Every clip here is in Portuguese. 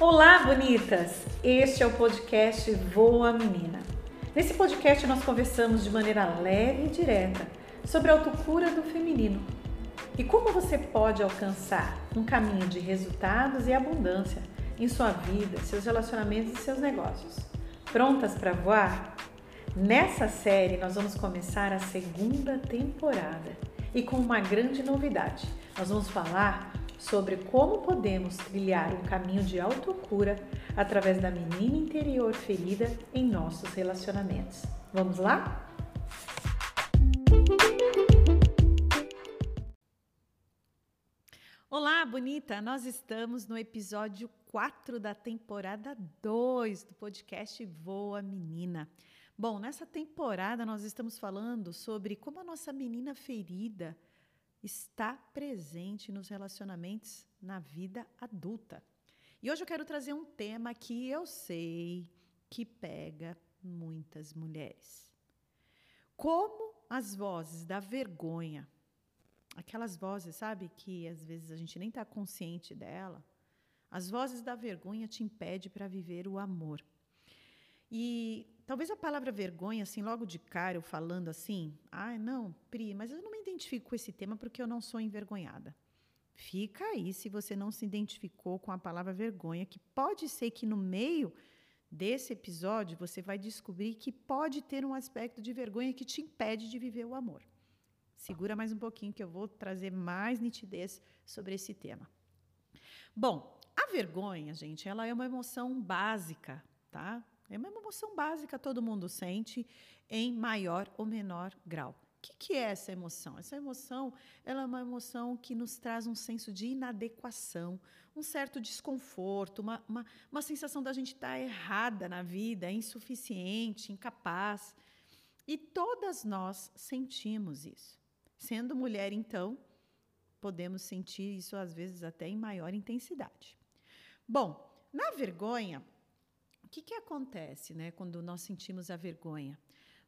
Olá, bonitas! Este é o podcast Voa Menina. Nesse podcast nós conversamos de maneira leve e direta sobre a autocura do feminino e como você pode alcançar um caminho de resultados e abundância em sua vida, seus relacionamentos e seus negócios. Prontas para voar? Nessa série nós vamos começar a segunda temporada e com uma grande novidade. Nós vamos falar sobre como podemos trilhar um caminho de autocura através da menina interior ferida em nossos relacionamentos. Vamos lá? Olá, bonita! Nós estamos no episódio 4 da temporada 2 do podcast Voa Menina. Bom, nessa temporada nós estamos falando sobre como a nossa menina ferida está presente nos relacionamentos na vida adulta. E hoje eu quero trazer um tema que eu sei que pega muitas mulheres. Como as vozes da vergonha, aquelas vozes, sabe, que às vezes a gente nem está consciente dela, as vozes da vergonha te impedem para viver o amor. E talvez a palavra vergonha, assim, logo de cara, eu falando assim, ah, não, Pri, mas eu não identifico com esse tema porque eu não sou envergonhada. Fica aí se você não se identificou com a palavra vergonha, que pode ser que no meio desse episódio você vai descobrir que pode ter um aspecto de vergonha que te impede de viver o amor. Segura mais um pouquinho que eu vou trazer mais nitidez sobre esse tema. Bom, a vergonha, gente, ela é uma emoção básica, tá? É uma emoção básica, todo mundo sente em maior ou menor grau. O que, que, é essa emoção? Essa emoção ela é uma emoção que nos traz um senso de inadequação, um certo desconforto, uma, uma, uma sensação da gente estar errada na vida, insuficiente, incapaz. E todas nós sentimos isso. Sendo mulher, então, podemos sentir isso às vezes até em maior intensidade. Bom, na vergonha, o que, que acontece né, quando nós sentimos a vergonha?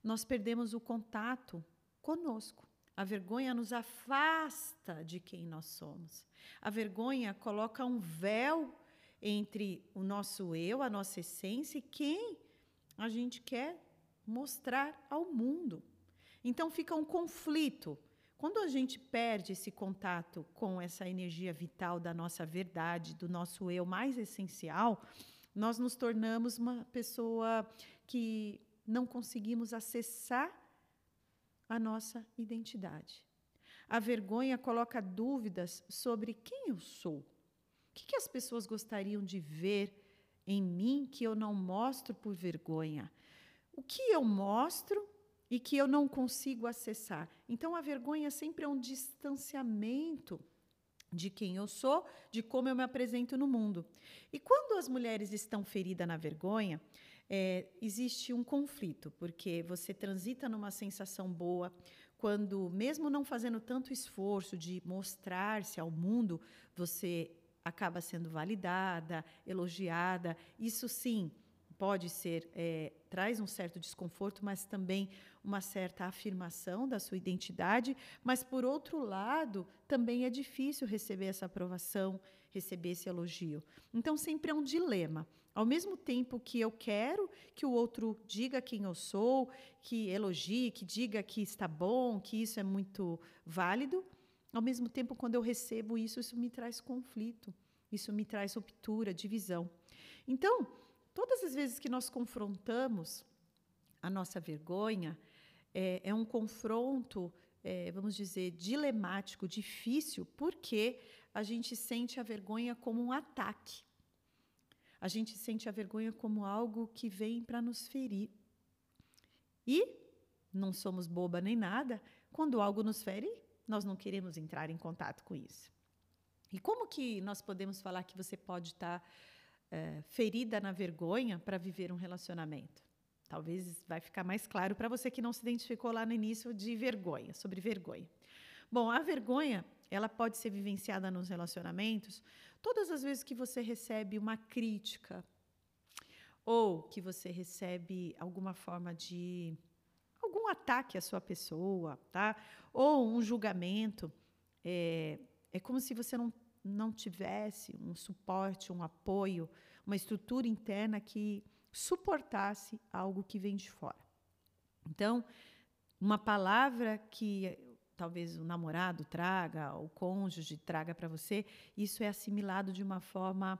Nós perdemos o contato conosco. A vergonha nos afasta de quem nós somos. A vergonha coloca um véu entre o nosso eu, a nossa essência e quem a gente quer mostrar ao mundo. Então fica um conflito. Quando a gente perde esse contato com essa energia vital da nossa verdade, do nosso eu mais essencial, nós nos tornamos uma pessoa que não conseguimos acessar a nossa identidade. A vergonha coloca dúvidas sobre quem eu sou. O que, que as pessoas gostariam de ver em mim que eu não mostro por vergonha? O que eu mostro e que eu não consigo acessar? Então, a vergonha sempre é um distanciamento de quem eu sou, de como eu me apresento no mundo. E quando as mulheres estão feridas na vergonha, é, existe um conflito, porque você transita numa sensação boa, quando, mesmo não fazendo tanto esforço de mostrar-se ao mundo, você acaba sendo validada, elogiada. Isso sim pode ser, é, traz um certo desconforto, mas também uma certa afirmação da sua identidade, mas por outro lado, também é difícil receber essa aprovação, receber esse elogio. Então sempre é um dilema. Ao mesmo tempo que eu quero que o outro diga quem eu sou, que elogie, que diga que está bom, que isso é muito válido, ao mesmo tempo quando eu recebo isso, isso me traz conflito, isso me traz ruptura, divisão. Então, todas as vezes que nós confrontamos a nossa vergonha, é, é um confronto, é, vamos dizer, dilemático, difícil, porque a gente sente a vergonha como um ataque. A gente sente a vergonha como algo que vem para nos ferir. E não somos boba nem nada, quando algo nos fere, nós não queremos entrar em contato com isso. E como que nós podemos falar que você pode estar é, ferida na vergonha para viver um relacionamento? Talvez vai ficar mais claro para você que não se identificou lá no início de vergonha, sobre vergonha. Bom, a vergonha, ela pode ser vivenciada nos relacionamentos todas as vezes que você recebe uma crítica ou que você recebe alguma forma de algum ataque à sua pessoa, tá? Ou um julgamento. É, é como se você não, não tivesse um suporte, um apoio, uma estrutura interna que suportasse algo que vem de fora. Então, uma palavra que talvez o namorado traga, o cônjuge traga para você, isso é assimilado de uma forma,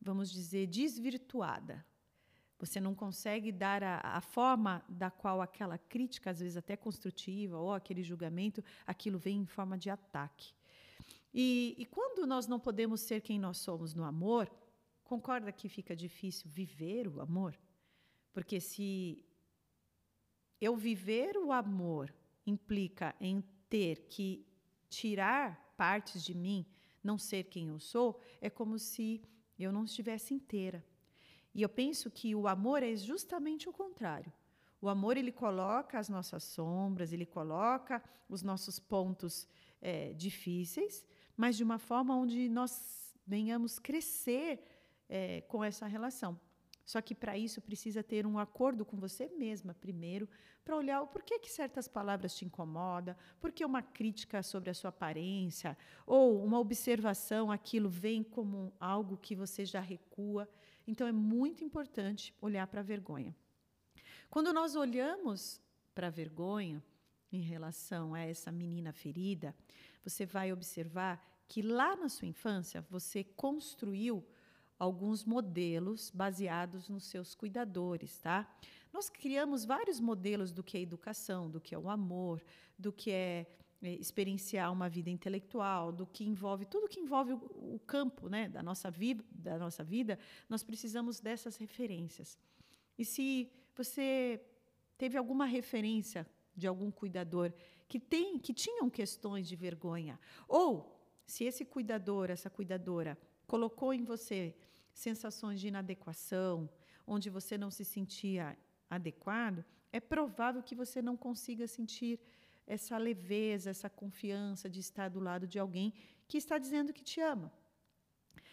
vamos dizer, desvirtuada. Você não consegue dar a, a, forma da qual aquela crítica, às vezes até construtiva, ou aquele julgamento, aquilo vem em forma de ataque. E, e quando nós não podemos ser quem nós somos no amor, concorda que fica difícil viver o amor? Porque se eu viver o amor implica em ter que tirar partes de mim, não ser quem eu sou, é como se eu não estivesse inteira. E eu penso que o amor é justamente o contrário. O amor ele coloca as nossas sombras, ele coloca os nossos pontos é, difíceis, mas de uma forma onde nós venhamos crescer é, com essa relação. Só que para isso precisa ter um acordo com você mesma primeiro, para olhar o porquê que certas palavras te incomodam, porque uma crítica sobre a sua aparência ou uma observação, aquilo vem como algo que você já recua. Então é muito importante olhar para a vergonha. Quando nós olhamos para a vergonha em relação a essa menina ferida, você vai observar que lá na sua infância você construiu alguns modelos baseados nos seus cuidadores, tá? Nós criamos vários modelos do que é educação, do que é o amor, do que é, é experienciar uma vida intelectual, do que envolve tudo que envolve o, campo, né, da nossa vida, da nossa vida, nós precisamos dessas referências. E se você teve alguma referência de algum cuidador que tem que tinham questões de vergonha, ou se esse cuidador, essa cuidadora colocou em você sensações de inadequação, onde você não se sentia adequado, é provável que você não consiga sentir essa leveza, essa confiança de estar do lado de alguém que está dizendo que te ama.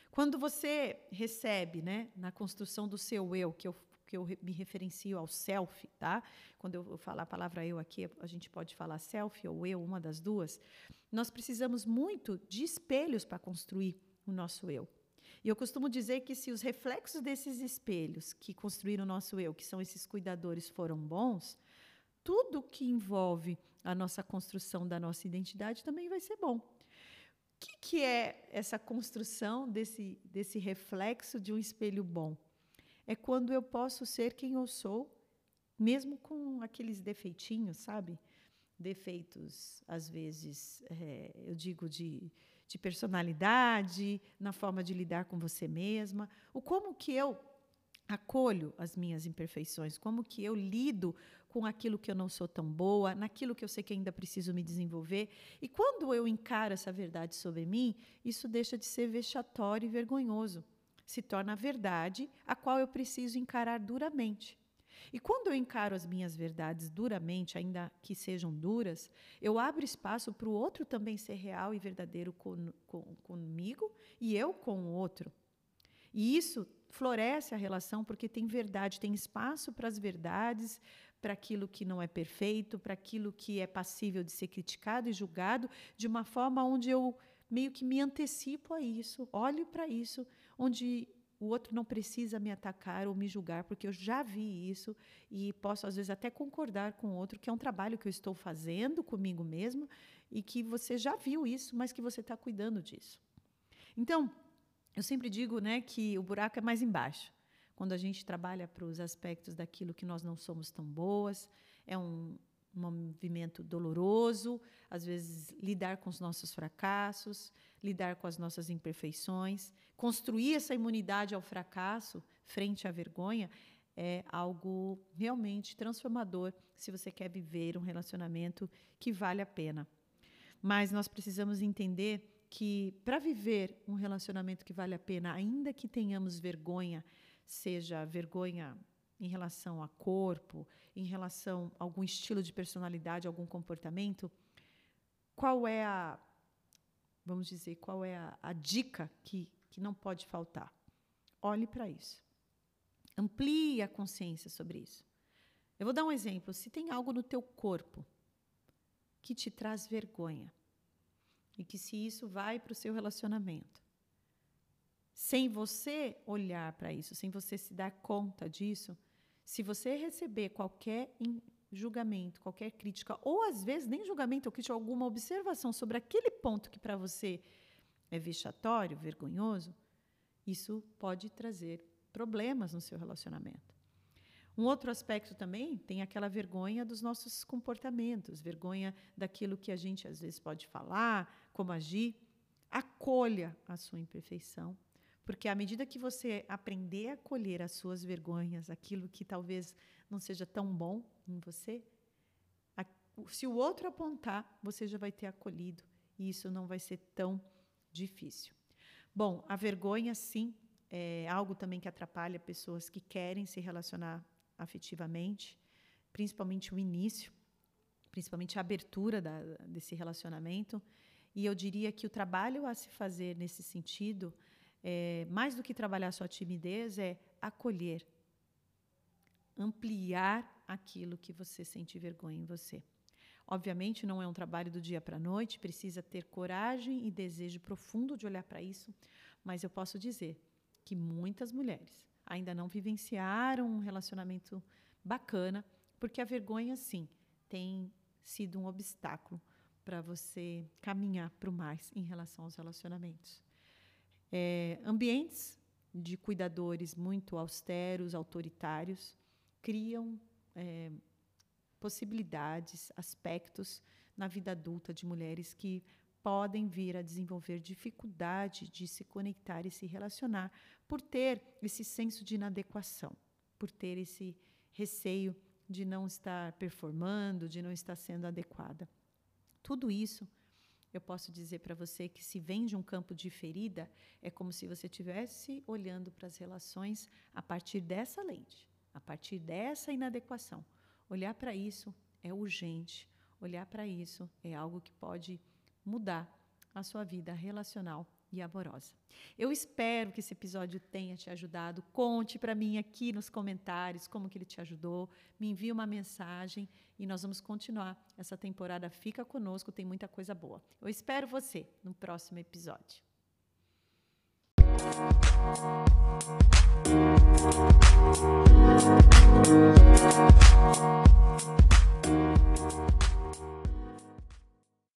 Quando você recebe, né, na construção do seu eu, que eu, que eu me referencio ao self, tá? Quando eu falar a palavra eu aqui, a gente pode falar self ou eu, uma das duas. Nós precisamos muito de espelhos para construir o nosso eu. E eu costumo dizer que se os reflexos desses espelhos que construíram o nosso eu, que são esses cuidadores, foram bons, tudo que envolve a nossa construção da nossa identidade também vai ser bom. O que, que é essa construção desse, desse reflexo de um espelho bom? É quando eu posso ser quem eu sou, mesmo com aqueles defeitinhos, sabe? Defeitos, às vezes, é, eu digo de de personalidade, na forma de lidar com você mesma, o como que eu acolho as minhas imperfeições, como que eu lido com aquilo que eu não sou tão boa, naquilo que eu sei que ainda preciso me desenvolver. E quando eu encaro essa verdade sobre mim, isso deixa de ser vexatório e vergonhoso. Se torna a verdade a qual eu preciso encarar duramente. E quando eu encaro as minhas verdades duramente, ainda que sejam duras, eu abro espaço para o outro também ser real e verdadeiro com, com, comigo e eu com o outro. E isso floresce a relação porque tem verdade, tem espaço para as verdades, para aquilo que não é perfeito, para aquilo que é passível de ser criticado e julgado, de uma forma onde eu meio que me antecipo a isso, olho para isso, onde o outro não precisa me atacar ou me julgar, porque eu já vi isso e posso, às vezes, até concordar com o outro, que é um trabalho que eu estou fazendo comigo mesmo e que você já viu isso, mas que você está cuidando disso. Então, eu sempre digo né, que o buraco é mais embaixo. Quando a gente trabalha para os aspectos daquilo que nós não somos tão boas, é um, movimento doloroso, às vezes lidar com os nossos fracassos, lidar com as nossas imperfeições, construir essa imunidade ao fracasso frente à vergonha é algo realmente transformador se você quer viver um relacionamento que vale a pena. Mas nós precisamos entender que para viver um relacionamento que vale a pena, ainda que tenhamos vergonha, seja vergonha em relação a corpo, em relação a algum estilo de personalidade, algum comportamento, qual é a, vamos dizer, qual é a, a dica que, que não pode faltar? Olhe para isso. Amplie a consciência sobre isso. Eu vou dar um exemplo. Se tem algo no teu corpo que te traz vergonha, e que se isso vai para o seu relacionamento, sem você olhar para isso, sem você se dar conta disso, se você receber qualquer julgamento, qualquer crítica, ou às vezes nem julgamento ou crítica, alguma observação sobre aquele ponto que para você é vexatório, vergonhoso, isso pode trazer problemas no seu relacionamento. Um outro aspecto também tem aquela vergonha dos nossos comportamentos, vergonha daquilo que a gente às vezes pode falar, como agir. Acolha a sua imperfeição, porque à medida que você aprender a acolher as suas vergonhas, aquilo que talvez não seja tão bom em você, a, se o outro apontar, você já vai ter acolhido e isso não vai ser tão difícil. Bom, a vergonha, sim, é algo também que atrapalha pessoas que querem se relacionar afetivamente, principalmente o início, principalmente a abertura da, desse relacionamento. E eu diria que o trabalho a se fazer nesse sentido é, mais do que trabalhar sua timidez, é acolher, ampliar aquilo que você sente vergonha em você. Obviamente, não é um trabalho do dia para a noite, precisa ter coragem e desejo profundo de olhar para isso, mas eu posso dizer que muitas mulheres ainda não vivenciaram um relacionamento bacana, porque a vergonha, sim, tem sido um obstáculo para você caminhar para o mais em relação aos relacionamentos. É, ambientes de cuidadores muito austeros, autoritários, criam é, possibilidades, aspectos na vida adulta de mulheres que podem vir a desenvolver dificuldade de se conectar e se relacionar por ter esse senso de inadequação, por ter esse receio de não estar performando, de não estar sendo adequada. Tudo isso eu posso dizer para você que se vem de um campo de ferida, é como se você estivesse olhando para as relações a partir dessa lente, a partir dessa inadequação. Olhar para isso é urgente. Olhar para isso é algo que pode mudar a sua vida relacional e amorosa. Eu espero que esse episódio tenha te ajudado. Conte para mim aqui nos comentários como que ele te ajudou. Me envie uma mensagem e nós vamos continuar essa temporada. Fica conosco, tem muita coisa boa. Eu espero você no próximo episódio. Thank you.